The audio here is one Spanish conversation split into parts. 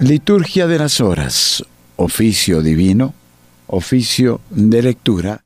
Liturgia de las Horas, oficio divino, oficio de lectura.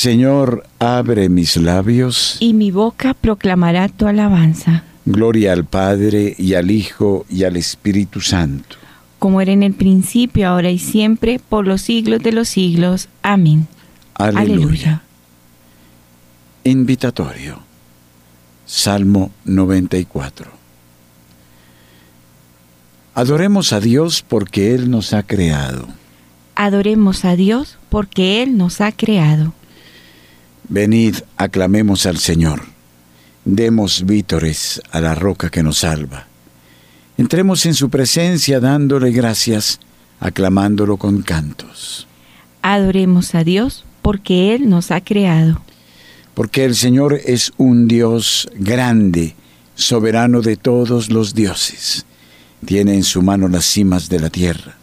Señor, abre mis labios. Y mi boca proclamará tu alabanza. Gloria al Padre y al Hijo y al Espíritu Santo. Como era en el principio, ahora y siempre, por los siglos de los siglos. Amén. Aleluya. Invitatorio. Salmo 94. Adoremos a Dios porque Él nos ha creado. Adoremos a Dios porque Él nos ha creado. Venid, aclamemos al Señor. Demos vítores a la roca que nos salva. Entremos en su presencia dándole gracias, aclamándolo con cantos. Adoremos a Dios porque Él nos ha creado. Porque el Señor es un Dios grande, soberano de todos los dioses. Tiene en su mano las cimas de la tierra.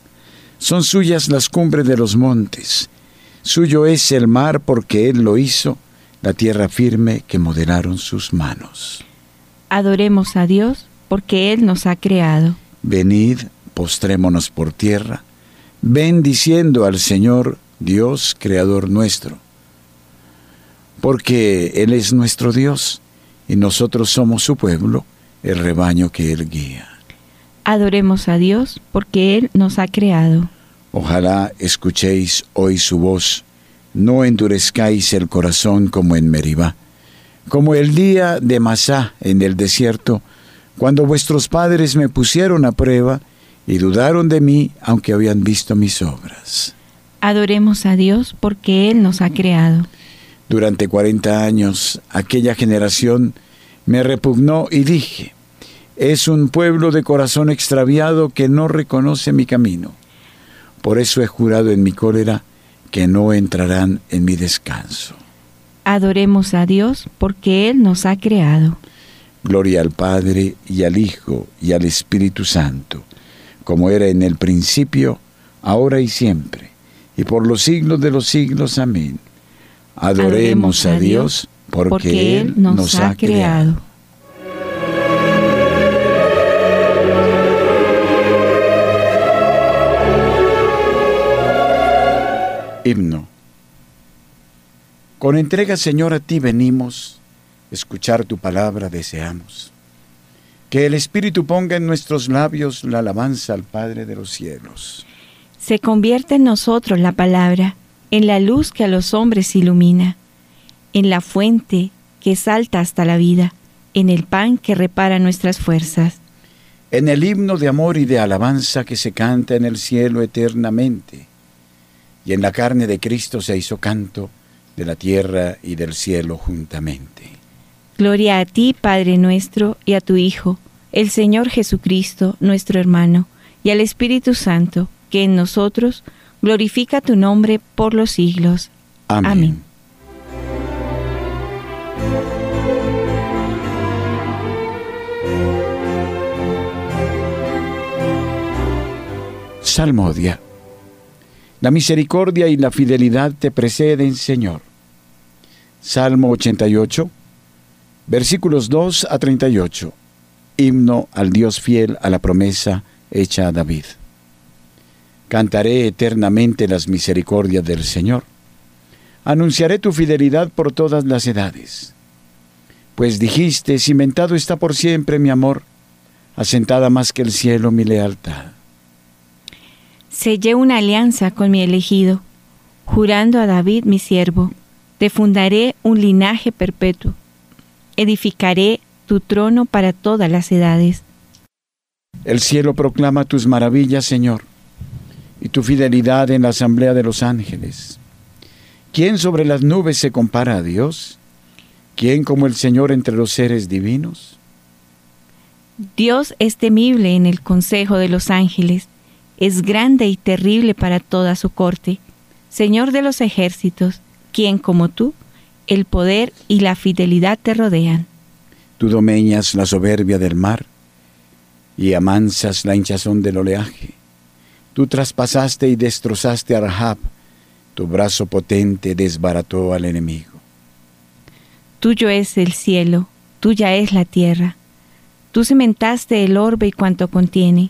Son suyas las cumbres de los montes Suyo es el mar porque Él lo hizo, la tierra firme que modelaron sus manos. Adoremos a Dios porque Él nos ha creado. Venid, postrémonos por tierra, bendiciendo al Señor, Dios, Creador nuestro. Porque Él es nuestro Dios y nosotros somos su pueblo, el rebaño que Él guía. Adoremos a Dios porque Él nos ha creado. Ojalá escuchéis hoy su voz, no endurezcáis el corazón como en Meribá, como el día de Masá en el desierto, cuando vuestros padres me pusieron a prueba y dudaron de mí aunque habían visto mis obras. Adoremos a Dios porque Él nos ha creado. Durante cuarenta años aquella generación me repugnó y dije, es un pueblo de corazón extraviado que no reconoce mi camino. Por eso he jurado en mi cólera que no entrarán en mi descanso. Adoremos a Dios porque Él nos ha creado. Gloria al Padre y al Hijo y al Espíritu Santo, como era en el principio, ahora y siempre, y por los siglos de los siglos. Amén. Adoremos, a Dios porque, Él nos, ha creado. Himno. Con entrega, Señor, a ti venimos, escuchar tu palabra deseamos. Que el Espíritu ponga en nuestros labios la alabanza al Padre de los cielos. Se convierte en nosotros la palabra, en la luz que a los hombres ilumina, en la fuente que salta hasta la vida, en el pan que repara nuestras fuerzas. En el himno de amor y de alabanza que se canta en el cielo eternamente y en la carne de Cristo se hizo canto de la tierra y del cielo juntamente. Gloria a ti, Padre nuestro, y a tu Hijo, el Señor Jesucristo, nuestro hermano, y al Espíritu Santo, que en nosotros glorifica tu nombre por los siglos. Amén. Amén. Salmodia. La misericordia y la fidelidad te preceden, Señor. Salmo 88, versículos 2 a 38. Himno al Dios fiel a la promesa hecha a David. Cantaré eternamente las misericordias del Señor. Anunciaré tu fidelidad por todas las edades. Pues dijiste, cimentado está por siempre mi amor, asentada más que el cielo mi lealtad sellé una alianza con mi elegido, jurando a David mi siervo, te fundaré un linaje perpetuo, edificaré tu trono para todas las edades. El cielo proclama tus maravillas, Señor, y tu fidelidad en la asamblea de los ángeles. ¿Quién sobre las nubes se compara a Dios? ¿Quién como el Señor entre los seres divinos? Dios es temible en el consejo de los ángeles es grande y terrible para toda su corte. Señor de los ejércitos, quien como tú, el poder y la fidelidad te rodean. Tú domeñas la soberbia del mar y amansas la hinchazón del oleaje. Tú traspasaste y destrozaste a Rahab, tu brazo potente desbarató al enemigo. Tuyo es el cielo, tuya es la tierra. Tú cimentaste el orbe y cuanto contiene.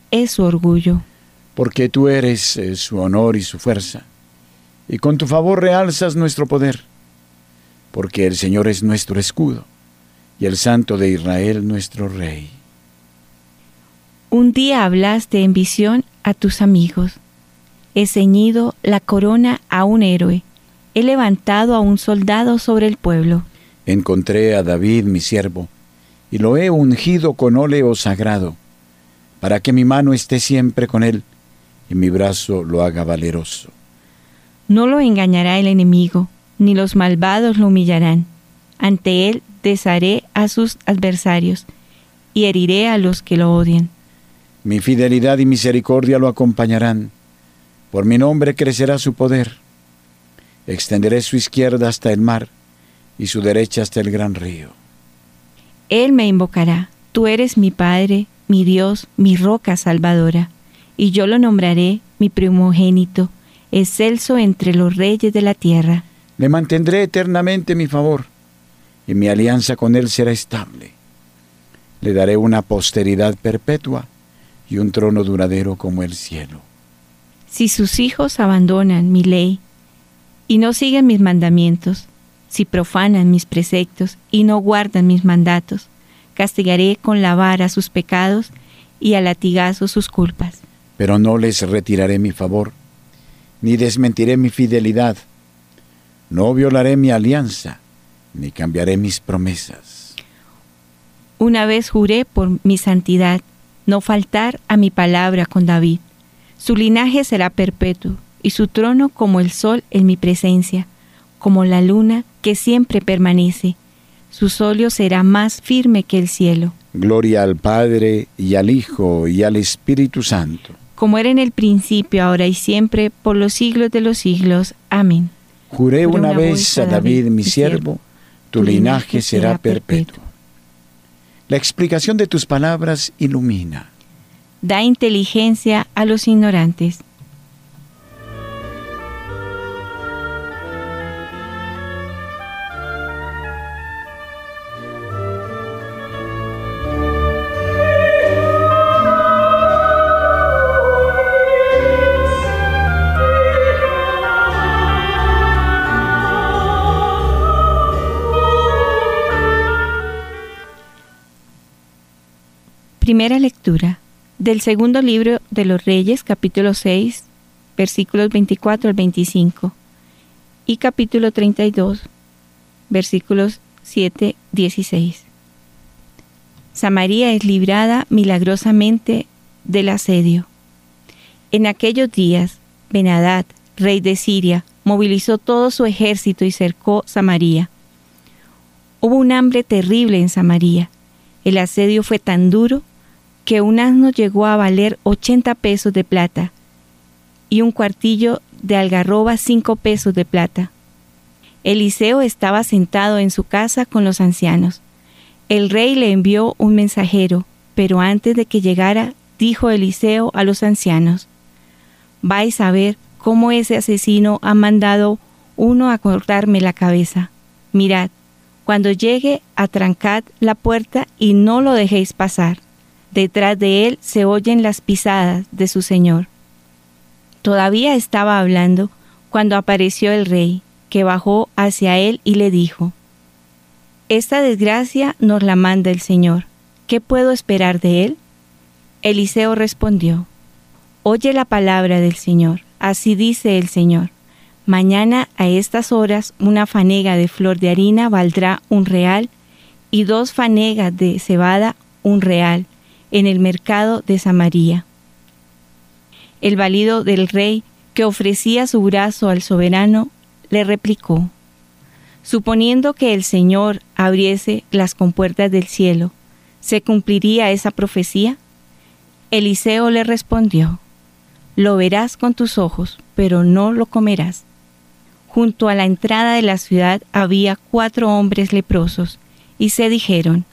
es su orgullo. Porque tú eres eh, su honor y su fuerza, y con tu favor realzas nuestro poder. Porque el Señor es nuestro escudo, y el Santo de Israel nuestro Rey. Un día hablaste en visión a tus amigos. He ceñido la corona a un héroe, he levantado a un soldado sobre el pueblo. Encontré a David, mi siervo, y lo he ungido con óleo sagrado, para que mi mano esté siempre con él y mi brazo lo haga valeroso. No lo engañará el enemigo, ni los malvados lo humillarán. Ante él desharé a sus adversarios y heriré a los que lo odian. Mi fidelidad y misericordia lo acompañarán. Por mi nombre crecerá su poder. Extenderé su izquierda hasta el mar y su derecha hasta el gran río. Él me invocará, tú eres mi Padre, mi Dios, mi roca salvadora, y yo lo nombraré mi primogénito, excelso entre los reyes de la tierra. Le mantendré eternamente mi favor, y mi alianza con él será estable. Le daré una posteridad perpetua y un trono duradero como el cielo. Si sus hijos abandonan mi ley y no siguen mis mandamientos, si profanan mis preceptos y no guardan mis mandatos, castigaré con la vara sus pecados y a latigazo sus culpas. Pero no les retiraré mi favor, ni desmentiré mi fidelidad. No violaré mi alianza, ni cambiaré mis promesas. Una vez juré por mi santidad, no faltar a mi palabra con David. Su linaje será perpetuo, y su trono como el sol en mi presencia como la luna que siempre permanece. Su solio será más firme que el cielo. Gloria al Padre y al Hijo y al Espíritu Santo. Como era en el principio, ahora y siempre, por los siglos de los siglos. Amén. Juré una, vez a David, mi siervo, tu linaje será perpetuo. La explicación de tus palabras ilumina. Da inteligencia a los ignorantes Primera lectura del segundo libro de los Reyes, capítulo 6, versículos 24 al 25, y capítulo 32, versículos 7, 16. Samaria es librada milagrosamente del asedio. En aquellos días, Benadad, rey de Siria, movilizó todo su ejército y cercó Samaria. Hubo un hambre terrible en Samaria. El asedio fue tan duro que un asno llegó a valer 80 pesos de plata y un cuartillo de algarroba 5 pesos de plata. Eliseo estaba sentado en su casa con los ancianos. El rey le envió un mensajero, pero antes de que llegara, dijo Eliseo a los ancianos, vais a ver cómo ese asesino ha mandado uno a cortarme la cabeza. Mirad, cuando llegue, atrancad la puerta y no lo dejéis pasar. Detrás de él se oyen las pisadas de su señor. Todavía estaba hablando cuando apareció el rey, que bajó hacia él y le dijo, Esta desgracia nos la manda el Señor. ¿Qué puedo esperar de él? Eliseo respondió, Oye la palabra del Señor. Así dice el Señor. Mañana a estas horas una fanega de flor de harina valdrá un real y dos fanegas de cebada un real en el mercado de Samaria. El valido del rey, que ofrecía su brazo al soberano, le replicó, Suponiendo que el Señor abriese las compuertas del cielo, ¿se cumpliría esa profecía? Eliseo le respondió, Lo verás con tus ojos, pero no lo comerás. Junto a la entrada de la ciudad había cuatro hombres leprosos, y se dijeron,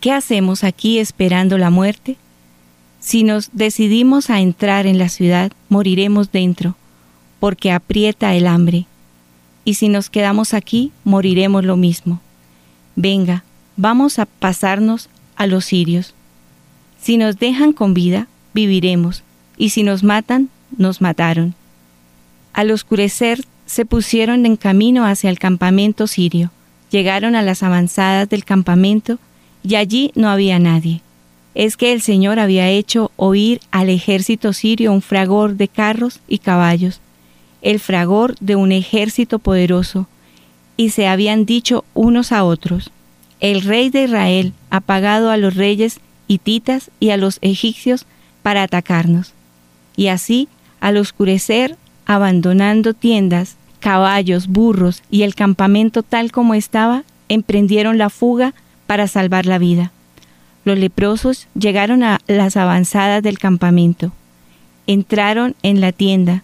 ¿qué hacemos aquí esperando la muerte? Si nos decidimos a entrar en la ciudad, moriremos dentro, porque aprieta el hambre, y si nos quedamos aquí, moriremos lo mismo. Venga, vamos a pasarnos a los sirios. Si nos dejan con vida, viviremos, y si nos matan, nos mataron. Al oscurecer se pusieron en camino hacia el campamento sirio. Llegaron a las avanzadas del campamento y allí no había nadie. Es que el Señor había hecho oír al ejército sirio un fragor de carros y caballos, el fragor de un ejército poderoso, y se habían dicho unos a otros, el rey de Israel ha pagado a los reyes hititas y a los egipcios para atacarnos. Y así, al oscurecer, abandonando tiendas, caballos, burros y el campamento tal como estaba, emprendieron la fuga para salvar la vida. Los leprosos llegaron a las avanzadas del campamento. Entraron en la tienda,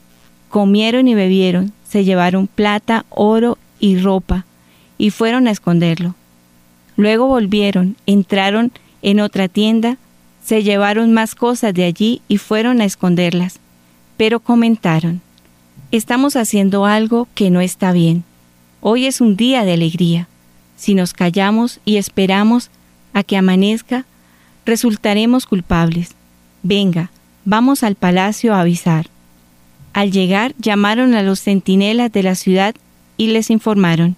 comieron y bebieron, se llevaron plata, oro y ropa, y fueron a esconderlo. Luego volvieron, entraron en otra tienda, se llevaron más cosas de allí y fueron a esconderlas. Pero comentaron, estamos haciendo algo que no está bien. Hoy es un día de alegría. Si nos callamos y esperamos a que amanezca, resultaremos culpables. Venga, vamos al palacio a avisar. Al llegar llamaron a los centinelas de la ciudad y les informaron,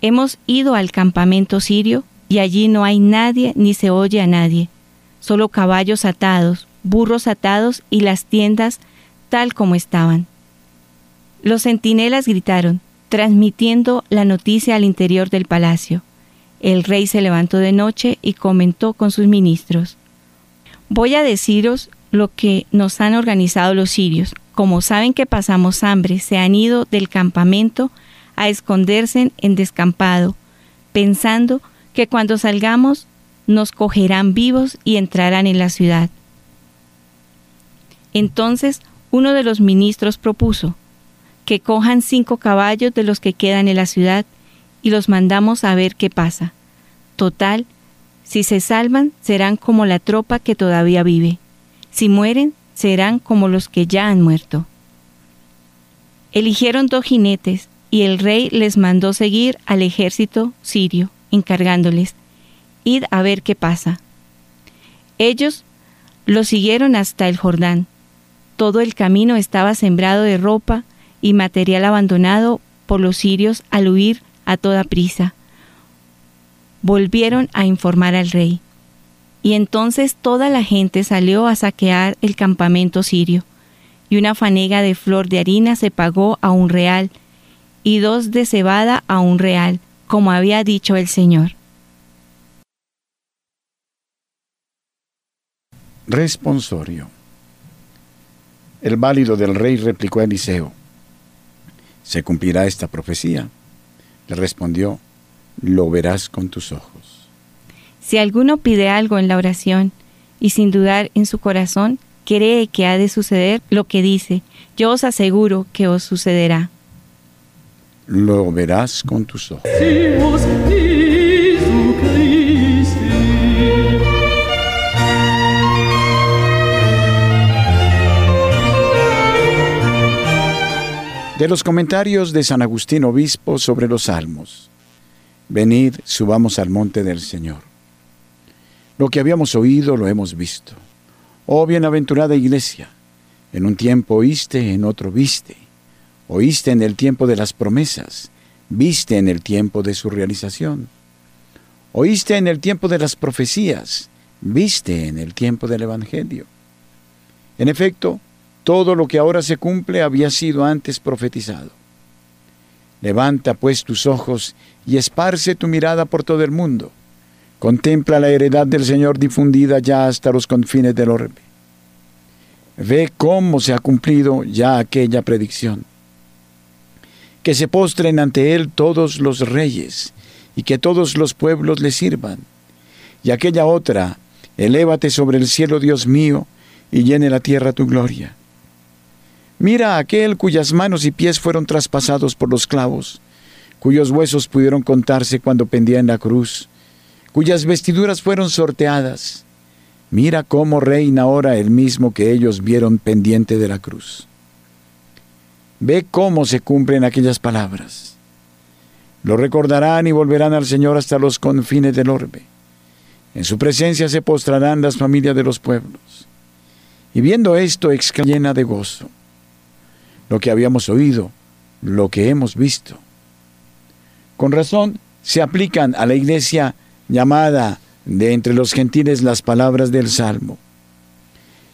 Hemos ido al campamento sirio y allí no hay nadie ni se oye a nadie, solo caballos atados, burros atados y las tiendas tal como estaban. Los centinelas gritaron, transmitiendo la noticia al interior del palacio. El rey se levantó de noche y comentó con sus ministros, Voy a deciros lo que nos han organizado los sirios. Como saben que pasamos hambre, se han ido del campamento a esconderse en descampado, pensando que cuando salgamos nos cogerán vivos y entrarán en la ciudad. Entonces uno de los ministros propuso, que cojan cinco caballos de los que quedan en la ciudad y los mandamos a ver qué pasa. Total, si se salvan, serán como la tropa que todavía vive. Si mueren, serán como los que ya han muerto. Eligieron dos jinetes, y el rey les mandó seguir al ejército sirio, encargándoles, id a ver qué pasa. Ellos lo siguieron hasta el Jordán. Todo el camino estaba sembrado de ropa, y material abandonado por los sirios al huir a toda prisa. Volvieron a informar al rey. Y entonces toda la gente salió a saquear el campamento sirio, y una fanega de flor de harina se pagó a un real, y dos de cebada a un real, como había dicho el Señor. Responsorio. El válido del rey replicó a Eliseo, ¿Se cumplirá esta profecía? Le respondió, lo verás con tus ojos. Si alguno pide algo en la oración y sin dudar en su corazón, cree que ha de suceder lo que dice, yo os aseguro que os sucederá. Lo verás con tus ojos. De los comentarios de San Agustín Obispo sobre los Salmos. Venid, subamos al monte del Señor. Lo que habíamos oído lo hemos visto. Oh bienaventurada iglesia, en un tiempo oíste, en otro viste. Oíste en el tiempo de las promesas, viste en el tiempo de su realización. Oíste en el tiempo de las profecías, viste en el tiempo del Evangelio. En efecto, todo lo que ahora se cumple había sido antes profetizado. Levanta pues tus ojos y esparce tu mirada por todo el mundo. Contempla la heredad del Señor difundida ya hasta los confines del orbe. Ve cómo se ha cumplido ya aquella predicción. Que se postren ante Él todos los reyes y que todos los pueblos le sirvan. Y aquella otra, elévate sobre el cielo, Dios mío, y llene la tierra tu gloria. Mira a aquel cuyas manos y pies fueron traspasados por los clavos, cuyos huesos pudieron contarse cuando pendía en la cruz, cuyas vestiduras fueron sorteadas. Mira cómo reina ahora el mismo que ellos vieron pendiente de la cruz. Ve cómo se cumplen aquellas palabras. Lo recordarán y volverán al Señor hasta los confines del orbe. En su presencia se postrarán las familias de los pueblos. Y viendo esto, exclama de gozo. Lo que habíamos oído, lo que hemos visto. Con razón se aplican a la iglesia llamada de entre los gentiles las palabras del Salmo.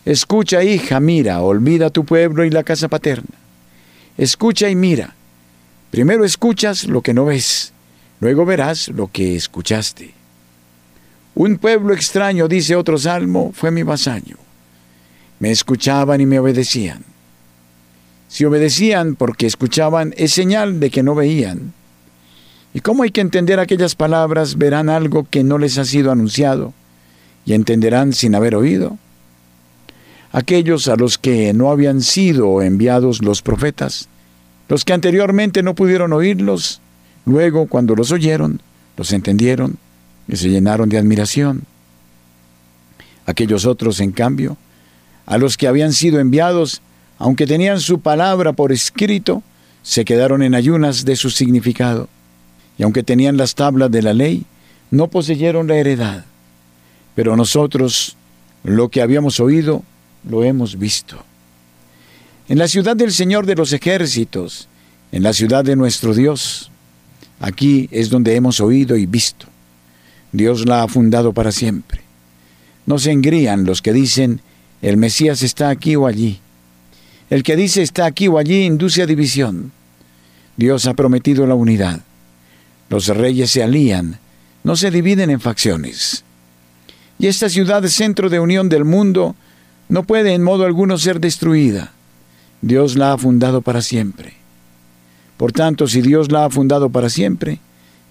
Escucha, hija, mira, olvida tu pueblo y la casa paterna. Escucha y mira. Primero escuchas lo que no ves, luego verás lo que escuchaste. Un pueblo extraño, dice otro salmo, fue mi vasallo. Me escuchaban y me obedecían. Si obedecían porque escuchaban, es señal de que no veían. ¿Y cómo hay que entender aquellas palabras? Verán algo que no les ha sido anunciado y entenderán sin haber oído. Aquellos a los que no habían sido enviados los profetas, los que anteriormente no pudieron oírlos, luego cuando los oyeron, los entendieron y se llenaron de admiración. Aquellos otros, en cambio, a los que habían sido enviados, aunque tenían su palabra por escrito, se quedaron en ayunas de su significado, y aunque tenían las tablas de la ley, no poseyeron la heredad. Pero nosotros, lo que habíamos oído, lo hemos visto. En la ciudad del Señor de los ejércitos, en la ciudad de nuestro Dios, aquí es donde hemos oído y visto. Dios la ha fundado para siempre. No se engrían los que dicen, el Mesías está aquí o allí. El que dice está aquí o allí induce a división. Dios ha prometido la unidad. Los reyes se alían, no se dividen en facciones. Y esta ciudad, centro de unión del mundo, no puede en modo alguno ser destruida. Dios la ha fundado para siempre. Por tanto, si Dios la ha fundado para siempre,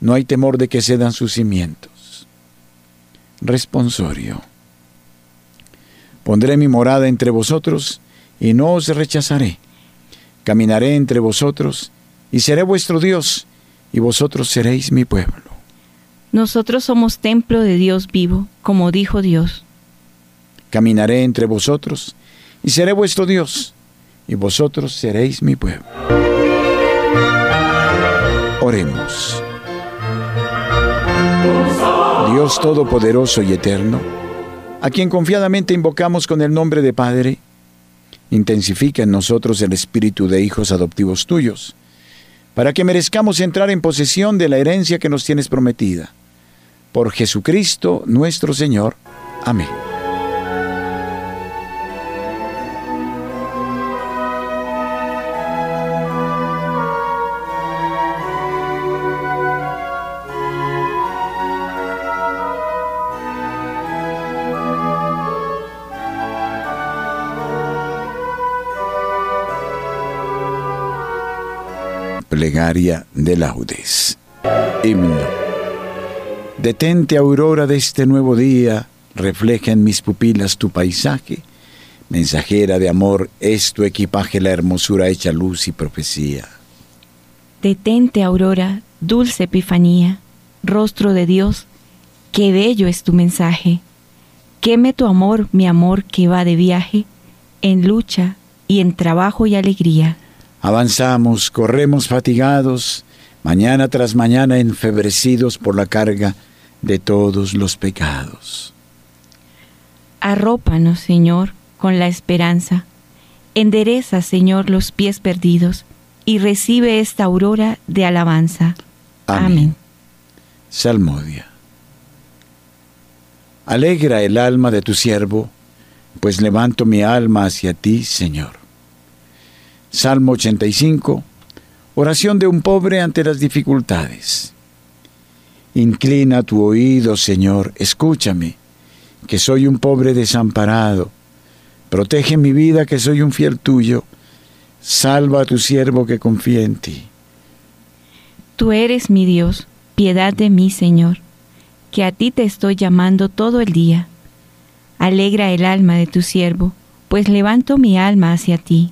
no hay temor de que cedan sus cimientos. Responsorio. Pondré mi morada entre vosotros y no os rechazaré. Caminaré entre vosotros y seré vuestro Dios y vosotros seréis mi pueblo. Nosotros somos templo de Dios vivo, como dijo Dios. Caminaré entre vosotros y seré vuestro Dios y vosotros seréis mi pueblo. Oremos. Dios Todopoderoso y Eterno, a quien confiadamente invocamos con el nombre de Padre, intensifica en nosotros el espíritu de hijos adoptivos tuyos, para que merezcamos entrar en posesión de la herencia que nos tienes prometida. Por Jesucristo nuestro Señor. Amén. De laudes. Himno. Detente, aurora de este nuevo día, refleja en mis pupilas tu paisaje. Mensajera de amor, es tu equipaje la hermosura hecha luz y profecía. Detente, aurora, dulce epifanía, rostro de Dios, qué bello es tu mensaje. Queme tu amor, mi amor que va de viaje, en lucha y en trabajo y alegría. Avanzamos, corremos fatigados, mañana tras mañana enfebrecidos por la carga de todos los pecados. Arrópanos, Señor, con la esperanza. Endereza, Señor, los pies perdidos y recibe esta aurora de alabanza. Amén. Salmodia. Alegra el alma de tu siervo, pues levanto mi alma hacia ti, Señor. Salmo 85, oración de un pobre ante las dificultades. Inclina tu oído, Señor, escúchame, que soy un pobre desamparado. Protege mi vida, que soy un fiel tuyo. Salva a tu siervo que confía en ti. Tú eres mi Dios, piedad de mí, Señor, que a ti te estoy llamando todo el día. Alegra el alma de tu siervo, pues levanto mi alma hacia ti.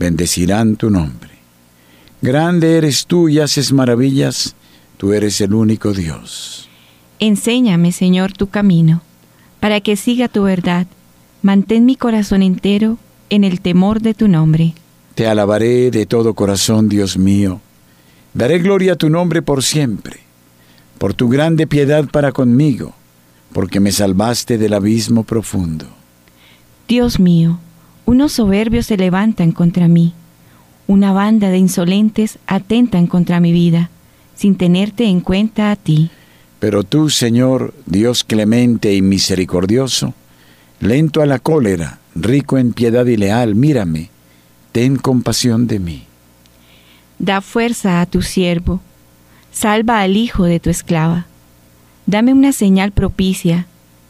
Bendecirán tu nombre. Grande eres tú y haces maravillas, tú eres el único Dios. Enséñame, Señor, tu camino, para que siga tu verdad. Mantén mi corazón entero en el temor de tu nombre. Te alabaré de todo corazón, Dios mío Daré gloria a tu nombre por siempre, por tu grande piedad para conmigo, porque me salvaste del abismo profundo. Dios mío, unos soberbios se levantan contra mí, una banda de insolentes atentan contra mi vida, sin tenerte en cuenta a ti. Pero tú, Señor, Dios clemente y misericordioso, lento a la cólera, rico en piedad y leal, mírame, ten compasión de mí. Da fuerza a tu siervo, salva al hijo de tu esclava. Dame una señal propicia,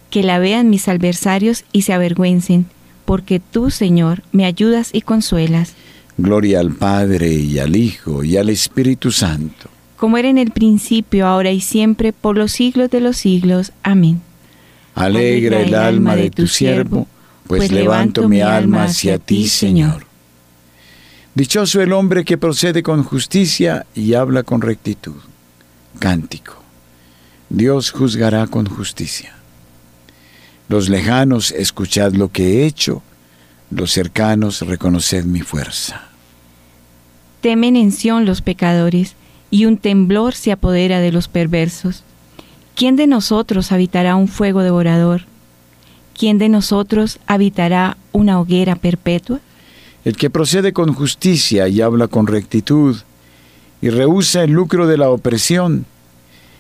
que la vean mis adversarios y se avergüencen, porque tú, Señor, me ayudas y consuelas. Gloria al Padre y al Hijo y al Espíritu Santo. Como era en el principio, ahora y siempre, por los siglos de los siglos. Amén. Alegra el alma de tu siervo, pues, pues levanto mi alma hacia ti, Señor. Dichoso el hombre que procede con justicia y habla con rectitud. Cántico. Dios juzgará con justicia. Los lejanos, escuchad lo que he hecho, los cercanos, reconoced mi fuerza. Temen en Sión los pecadores, y un temblor se apodera de los perversos. ¿Quién de nosotros habitará un fuego devorador? ¿Quién de nosotros habitará una hoguera perpetua? el que procede con justicia y habla con rectitud, y rehúsa el lucro de la opresión,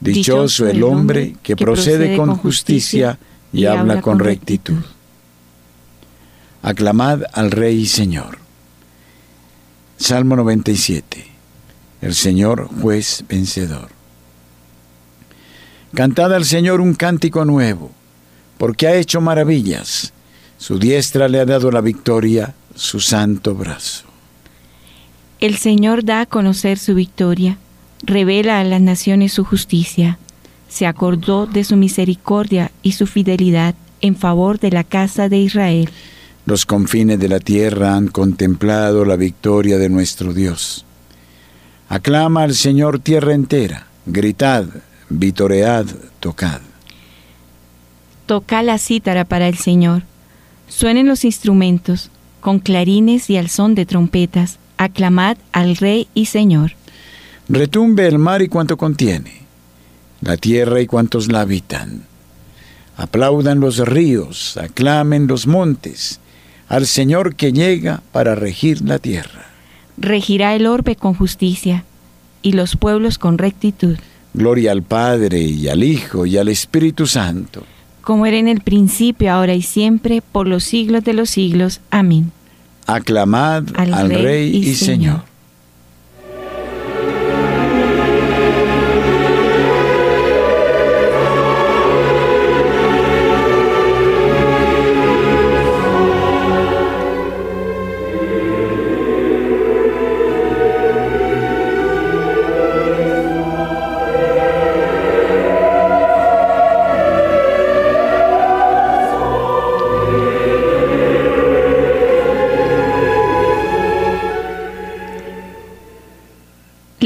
Dichoso el hombre que procede con justicia y habla con rectitud. Aclamad al Rey y Señor. Salmo 97. El Señor juez vencedor. Cantad al Señor un cántico nuevo, porque ha hecho maravillas. Su diestra le ha dado la victoria, su santo brazo. El Señor da a conocer su victoria, revela a las naciones su justicia. Se acordó de su misericordia y su fidelidad en favor de la casa de Israel. Los confines de la tierra han contemplado la victoria de nuestro Dios. Aclama al Señor tierra entera, gritad, vitoread, tocad. Toca la cítara para el Señor. Suenen los instrumentos, con clarines y al son de trompetas aclamad al Rey y Señor. Retumbe el mar y cuanto contiene, la tierra y cuantos la habitan. Aplaudan los ríos, aclamen los montes, al Señor que llega para regir la tierra. Regirá el orbe con justicia y los pueblos con rectitud. Gloria al Padre y al Hijo y al Espíritu Santo. Como era en el principio, ahora y siempre, por los siglos de los siglos. Amén. Aclamad al, Rey, y, Señor.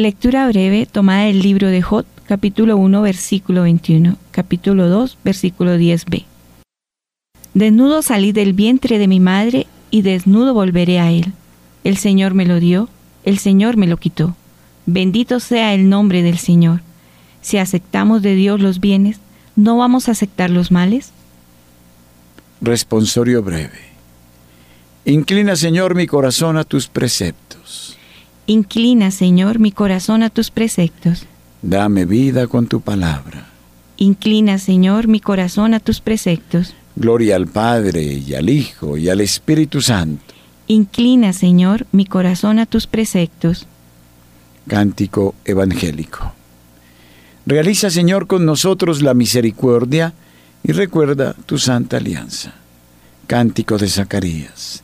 Lectura breve tomada del libro de Jot, capítulo 1, versículo 21, capítulo 2, versículo 10b. Desnudo salí del vientre de mi madre y desnudo volveré a él. El Señor me lo dio, el Señor me lo quitó. Bendito sea el nombre del Señor. Si aceptamos de Dios los bienes, ¿no vamos a aceptar los males? Responsorio breve. Inclina, Señor, mi corazón a tus preceptos. Inclina, Señor, mi corazón a tus preceptos. Dame vida con tu palabra. Inclina, Señor, mi corazón a tus preceptos. Gloria al Padre y al Hijo y al Espíritu Santo. Inclina, Señor, mi corazón a tus preceptos. Cántico Evangélico. Realiza, Señor, con nosotros la misericordia y recuerda tu santa alianza. Cántico de Zacarías.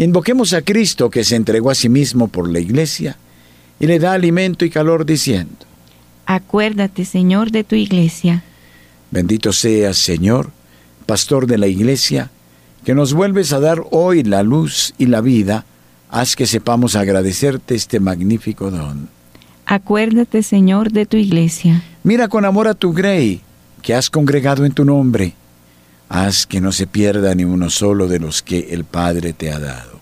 Invoquemos a Cristo que se entregó a sí mismo por la iglesia y le da alimento y calor diciendo, Acuérdate, Señor, de tu iglesia. Bendito seas, Señor, pastor de la iglesia, que nos vuelves a dar hoy la luz y la vida, haz que sepamos agradecerte este magnífico don. Acuérdate, Señor, de tu iglesia. Mira con amor a tu grey, que has congregado en tu nombre. Haz que no se pierda ni uno solo de los que el Padre te ha dado.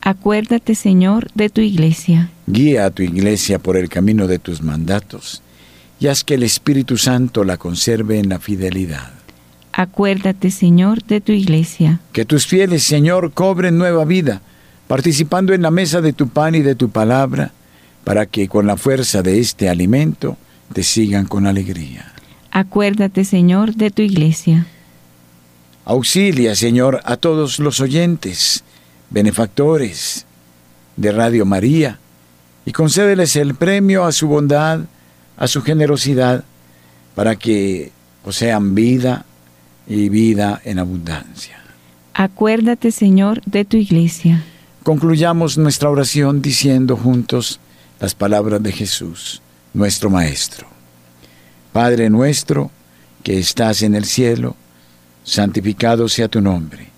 Acuérdate, Señor, de tu iglesia. Guía a tu iglesia por el camino de tus mandatos, y haz que el Espíritu Santo la conserve en la fidelidad. Acuérdate, Señor, de tu iglesia. Que tus fieles, Señor, cobren nueva vida, participando en la mesa de tu pan y de tu palabra, para que con la fuerza de este alimento te sigan con alegría. Acuérdate, Señor, de tu iglesia. Auxilia, Señor, a todos los oyentes, benefactores de Radio María, y concédeles el premio a su bondad, a su generosidad, para que posean vida, y vida en abundancia. Acuérdate, Señor, de tu iglesia. Concluyamos nuestra oración diciendo juntos las palabras de Jesús, nuestro Maestro. Padre nuestro, que estás en el cielo, santificado sea tu nombre.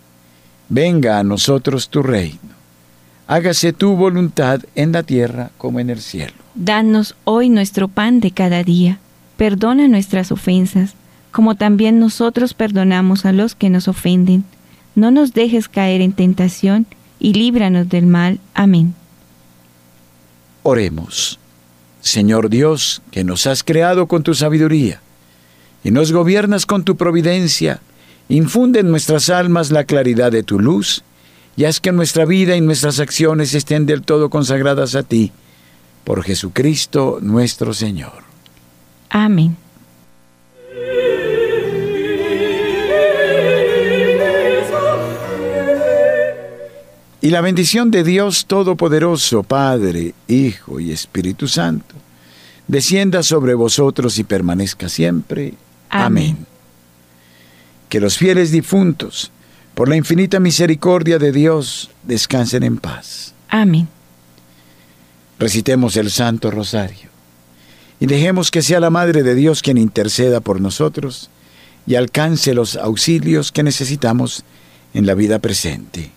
Venga a nosotros tu reino. Hágase tu voluntad en la tierra como en el cielo. Danos hoy nuestro pan de cada día. Perdona nuestras ofensas como también nosotros perdonamos a los que nos ofenden. No nos dejes caer en tentación y líbranos del mal. Amén. Oremos. Señor Dios, que nos has creado con tu sabiduría y nos gobiernas con tu providencia, infunde en nuestras almas la claridad de tu luz y haz que nuestra vida y nuestras acciones estén del todo consagradas a ti, por Jesucristo nuestro Señor. Amén. Y la bendición de Dios Todopoderoso, Padre, Hijo y Espíritu Santo, descienda sobre vosotros y permanezca siempre. Amén. Que los fieles difuntos, por la infinita misericordia de Dios, descansen en paz. Amén. Recitemos el Santo Rosario y dejemos que sea la Madre de Dios quien interceda por nosotros y alcance los auxilios que necesitamos en la vida presente.